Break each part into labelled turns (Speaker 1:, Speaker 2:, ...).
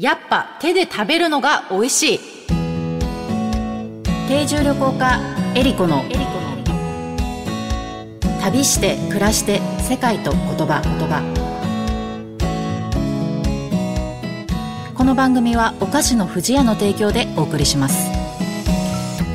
Speaker 1: やっぱ手で食べるのが美味しい。定住旅行家エリコの。旅して暮らして世界と言葉。言葉この番組はお菓子の不二家の提供でお送りします。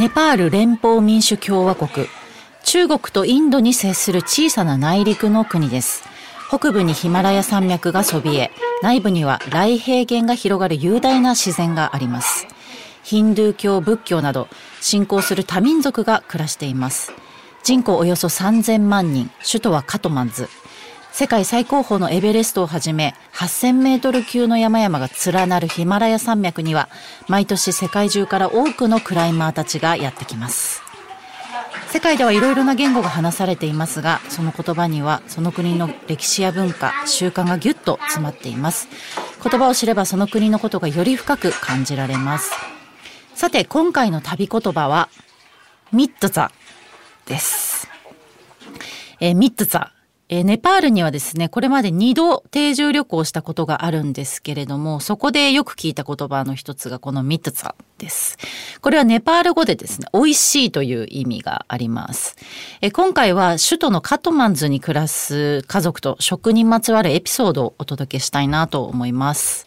Speaker 1: ネパール連邦民主共和国。中国とインドに接する小さな内陸の国です。北部にヒマラヤ山脈がそびえ内部には来平原が広がる雄大な自然があります。ヒンドゥー教仏教など信仰する多民族が暮らしています。人口およそ3000万人。首都はカトマンズ。世界最高峰のエベレストをはじめ8000メートル級の山々が連なるヒマラヤ山脈には毎年世界中から多くのクライマーたちがやってきます。世界ではいろいろな言語が話されていますがその言葉にはその国の歴史や文化習慣がぎゅっと詰まっています。言葉を知ればその国のことがより深く感じられます。さて今回の旅言葉はミットザです。えー、ミットザえー、ネパールにはですね、これまで2度定住旅行したことがあるんですけれども、そこでよく聞いた言葉の一つがこのミッツァです。これはネパール語でですね、美味しいという意味があります。えー、今回は首都のカトマンズに暮らす家族と食にまつわるエピソードをお届けしたいなと思います。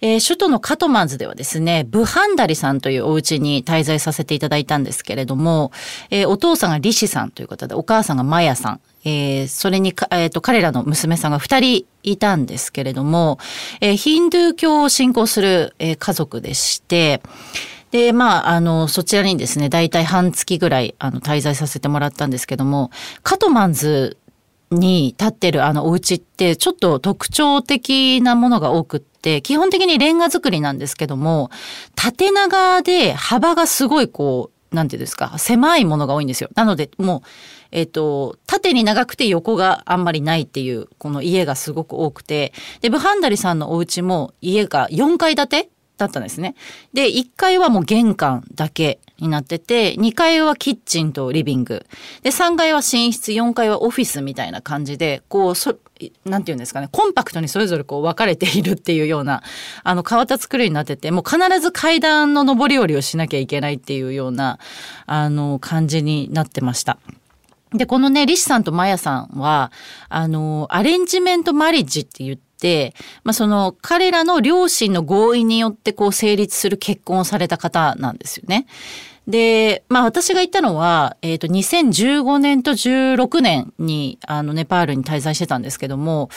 Speaker 1: えー、首都のカトマンズではですね、ブハンダリさんというお家に滞在させていただいたんですけれども、えー、お父さんがリシさんという方で、お母さんがマヤさん、えー、それにえーと、彼らの娘さんが2人いたんですけれども、えー、ヒンドゥー教を信仰する、えー、家族でして、で、まあ、あの、そちらにですね、大体半月ぐらい、あの、滞在させてもらったんですけども、カトマンズに立ってるあのお家ってちょっと特徴的なものが多くって、基本的にレンガ造りなんですけども、縦長で幅がすごいこう、なんていうんですか、狭いものが多いんですよ。なので、もう、えっ、と、縦に長くて横があんまりないっていう、この家がすごく多くて、で、ブハンダリさんのお家も家が4階建てだったんですね。で、1階はもう玄関だけになってて、2階はキッチンとリビング。で、3階は寝室、4階はオフィスみたいな感じで、こう、そ、なんて言うんですかね、コンパクトにそれぞれこう分かれているっていうような、あの、変わった作りになってて、もう必ず階段の上り下りをしなきゃいけないっていうような、あの、感じになってました。で、このね、リシさんとマヤさんは、あの、アレンジメントマリッジって言って、まあ、その彼らの両親の合意によってこう成立する結婚をされた方なんですよね。で、まあ私が行ったのは、えっ、ー、と、2015年と16年に、あの、ネパールに滞在してたんですけども、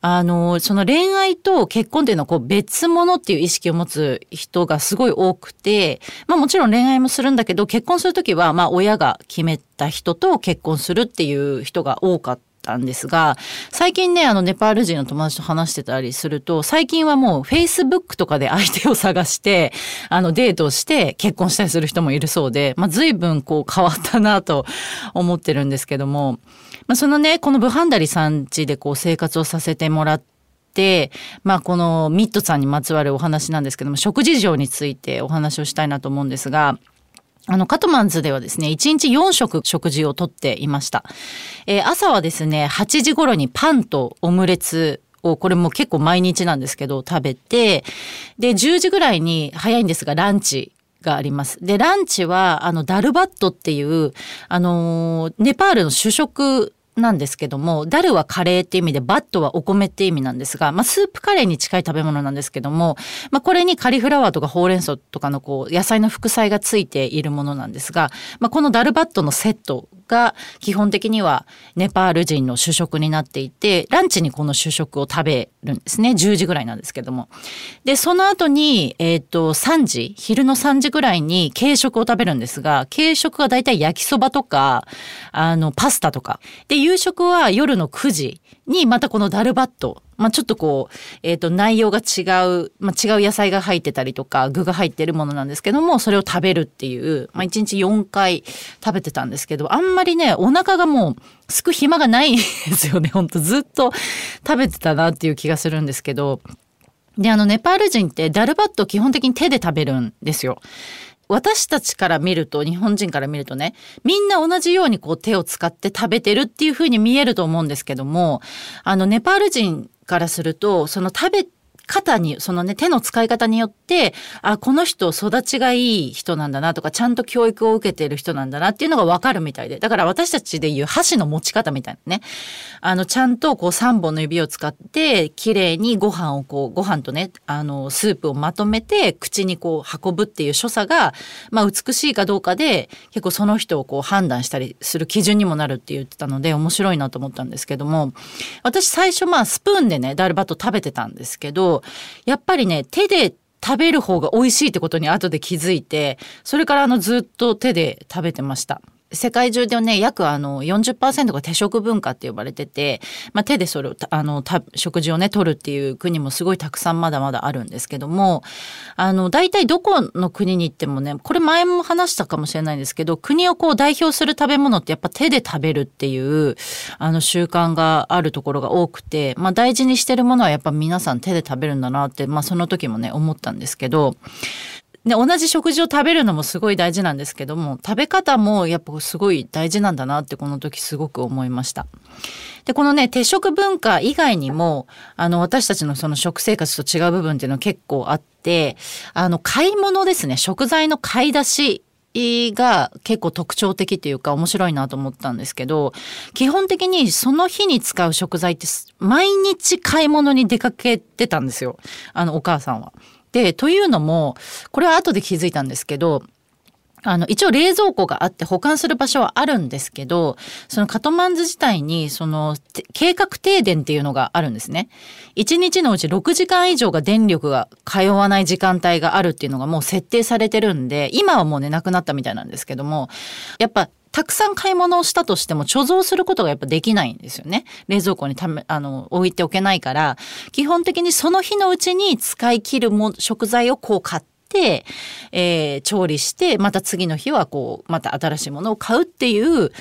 Speaker 1: あの、その恋愛と結婚っていうのはこう別物っていう意識を持つ人がすごい多くて、まあもちろん恋愛もするんだけど、結婚するときは、まあ親が決めた人と結婚するっていう人が多かった。たんですが、最近ね、あの、ネパール人の友達と話してたりすると、最近はもう Facebook とかで相手を探して、あの、デートをして結婚したりする人もいるそうで、まあ、随分こう変わったなと思ってるんですけども、まあ、そのね、このブハンダリさん家でこう生活をさせてもらって、まあ、このミッドさんにまつわるお話なんですけども、食事情についてお話をしたいなと思うんですが、あの、カトマンズではですね、1日4食食事をとっていました。えー、朝はですね、8時頃にパンとオムレツを、これも結構毎日なんですけど、食べて、で、10時ぐらいに早いんですが、ランチがあります。で、ランチは、あの、ダルバットっていう、あのー、ネパールの主食なんですけども、ダルはカレーって意味で、バットはお米って意味なんですが、まあ、スープカレーに近い食べ物なんですけども、まあ、これにカリフラワーとかほうれん草とかのこう、野菜の副菜がついているものなんですが、まあ、このダルバットのセットが基本的にはネパール人の主食になっていてランチにこの主食を食べるんですね。10時ぐらいなんですけども。でその後に、えーと、3時昼の3時ぐらいに軽食を食べるんですが軽食はだいたい焼きそばとかあのパスタとか。で夕食は夜の9時にまたこのダルバットまあ、ちょっとこう、えっ、ー、と、内容が違う、まあ、違う野菜が入ってたりとか、具が入ってるものなんですけども、それを食べるっていう、まあ、1日4回食べてたんですけど、あんまりね、お腹がもう、すく暇がないんですよね。ほんと、ずっと食べてたなっていう気がするんですけど、で、あの、ネパール人ってダルバット基本的に手で食べるんですよ。私たちから見ると日本人から見るとねみんな同じようにこう手を使って食べてるっていうふうに見えると思うんですけどもあのネパール人からするとその食べ方に、そのね、手の使い方によって、あ、この人育ちがいい人なんだなとか、ちゃんと教育を受けている人なんだなっていうのがわかるみたいで。だから私たちでいう箸の持ち方みたいなね。あの、ちゃんとこう3本の指を使って、綺麗にご飯をこう、ご飯とね、あの、スープをまとめて、口にこう運ぶっていう所作が、まあ美しいかどうかで、結構その人をこう判断したりする基準にもなるって言ってたので、面白いなと思ったんですけども、私最初まあスプーンでね、ダルバット食べてたんですけど、やっぱりね手で食べる方が美味しいってことに後で気づいてそれからあのずっと手で食べてました。世界中でね約あの40%が手食文化って呼ばれてて、まあ、手でそれをあの食事をね取るっていう国もすごいたくさんまだまだあるんですけどもあの大体どこの国に行ってもねこれ前も話したかもしれないんですけど国をこう代表する食べ物ってやっぱ手で食べるっていうあの習慣があるところが多くて、まあ、大事にしてるものはやっぱ皆さん手で食べるんだなって、まあ、その時もね思ったんですけどで、同じ食事を食べるのもすごい大事なんですけども、食べ方もやっぱすごい大事なんだなってこの時すごく思いました。で、このね、鉄食文化以外にも、あの、私たちのその食生活と違う部分っていうのは結構あって、あの、買い物ですね、食材の買い出しが結構特徴的っていうか面白いなと思ったんですけど基本的にその日に使う食材って毎日買い物に出かけてたんですよあのお母さんは。でというのもこれは後で気づいたんですけどあの、一応冷蔵庫があって保管する場所はあるんですけど、そのカトマンズ自体に、その、計画停電っていうのがあるんですね。1日のうち6時間以上が電力が通わない時間帯があるっていうのがもう設定されてるんで、今はもうね、なくなったみたいなんですけども、やっぱたくさん買い物をしたとしても貯蔵することがやっぱできないんですよね。冷蔵庫にため、あの、置いておけないから、基本的にその日のうちに使い切るも食材をこう買って、えー、調理してまた次の日はこうまた新しいものを買うっていう、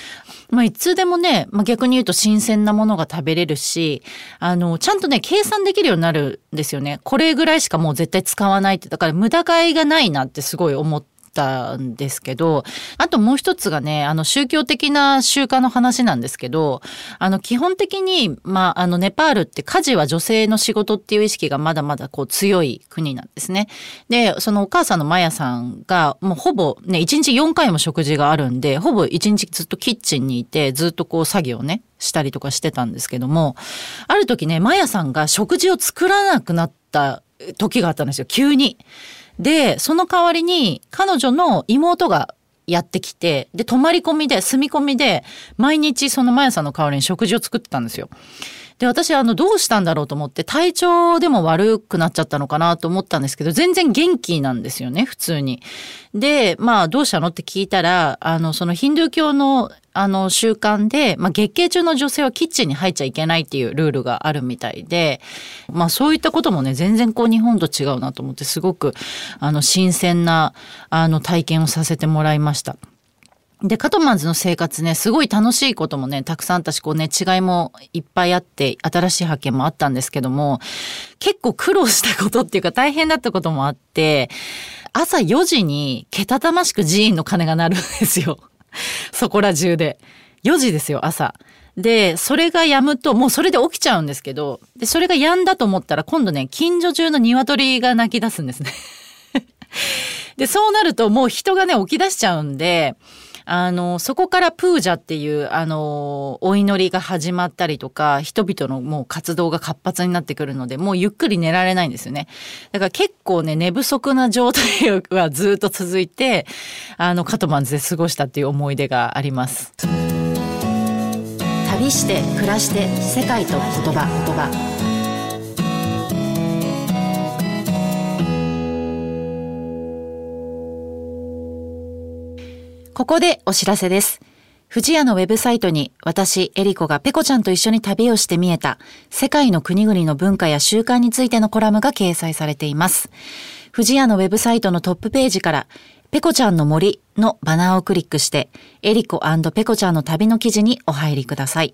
Speaker 1: まあ、いつでもね、まあ、逆に言うと新鮮なものが食べれるしあのちゃんとね計算できるようになるんですよねこれぐらいしかもう絶対使わないってだから無駄買いがないなってすごい思って。ったんですけどあともう一つがねあの宗教的な習慣の話なんですけどあの基本的に、まあ、あのネパールって家事は女性の仕事っていう意識がまだまだこう強い国なんですね。でそのお母さんのマヤさんがもうほぼね1日4回も食事があるんでほぼ1日ずっとキッチンにいてずっとこう作業ねしたりとかしてたんですけどもある時ねマヤさんが食事を作らなくなった時があったんですよ急に。で、その代わりに彼女の妹がやってきて、で、泊まり込みで、住み込みで、毎日そのマヤさんの代わりに食事を作ってたんですよ。で、私、あの、どうしたんだろうと思って、体調でも悪くなっちゃったのかなと思ったんですけど、全然元気なんですよね、普通に。で、まあ、どうしたのって聞いたら、あの、そのヒンドゥー教の、あの、習慣で、まあ、月経中の女性はキッチンに入っちゃいけないっていうルールがあるみたいで、まあ、そういったこともね、全然こう、日本と違うなと思って、すごく、あの、新鮮な、あの、体験をさせてもらいました。で、カトマンズの生活ね、すごい楽しいこともね、たくさんあったし、こうね、違いもいっぱいあって、新しい発見もあったんですけども、結構苦労したことっていうか大変だったこともあって、朝4時にけたたましく寺院の鐘が鳴るんですよ。そこら中で。4時ですよ、朝。で、それが止むと、もうそれで起きちゃうんですけど、で、それが止んだと思ったら、今度ね、近所中の鶏が鳴き出すんですね。で、そうなるともう人がね、起き出しちゃうんで、あのそこからプージャっていうあのお祈りが始まったりとか人々のもう活動が活発になってくるのでもうゆっくり寝られないんですよねだから結構ね寝不足な状態はずっと続いてあのカトマンズで過ごしたっていう思い出があります。旅して暮らして世界と言葉言葉ここでお知らせです。富士屋のウェブサイトに私、エリコがペコちゃんと一緒に旅をして見えた世界の国々の文化や習慣についてのコラムが掲載されています。富士屋のウェブサイトのトップページからペコちゃんの森のバナーをクリックして、エリコペコちゃんの旅の記事にお入りください。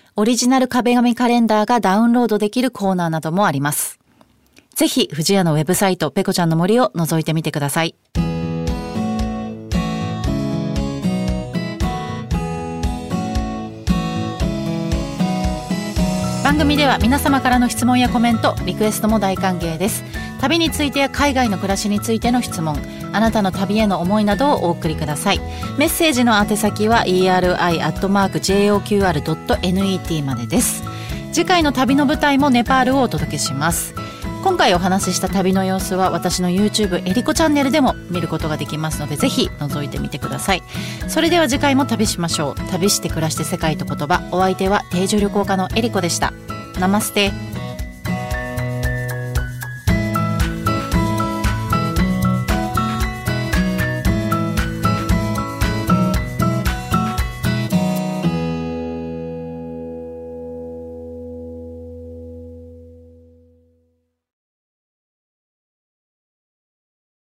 Speaker 1: オリジナル壁紙カレンダーがダウンロードできるコーナーなどもあります。ぜひ、藤屋のウェブサイト、ペコちゃんの森を覗いてみてください。番組では皆様からの質問やコメント、リクエストも大歓迎です。旅についてや海外の暮らしについての質問、あなたの旅への思いなどをお送りください。メッセージの宛先は eri.joqr.net までです。次回の旅の舞台もネパールをお届けします。今回お話しした旅の様子は私の YouTube えりこチャンネルでも見ることができますのでぜひ覗いてみてくださいそれでは次回も旅しましょう旅して暮らして世界と言葉お相手は定住旅行家のえりこでしたナマステ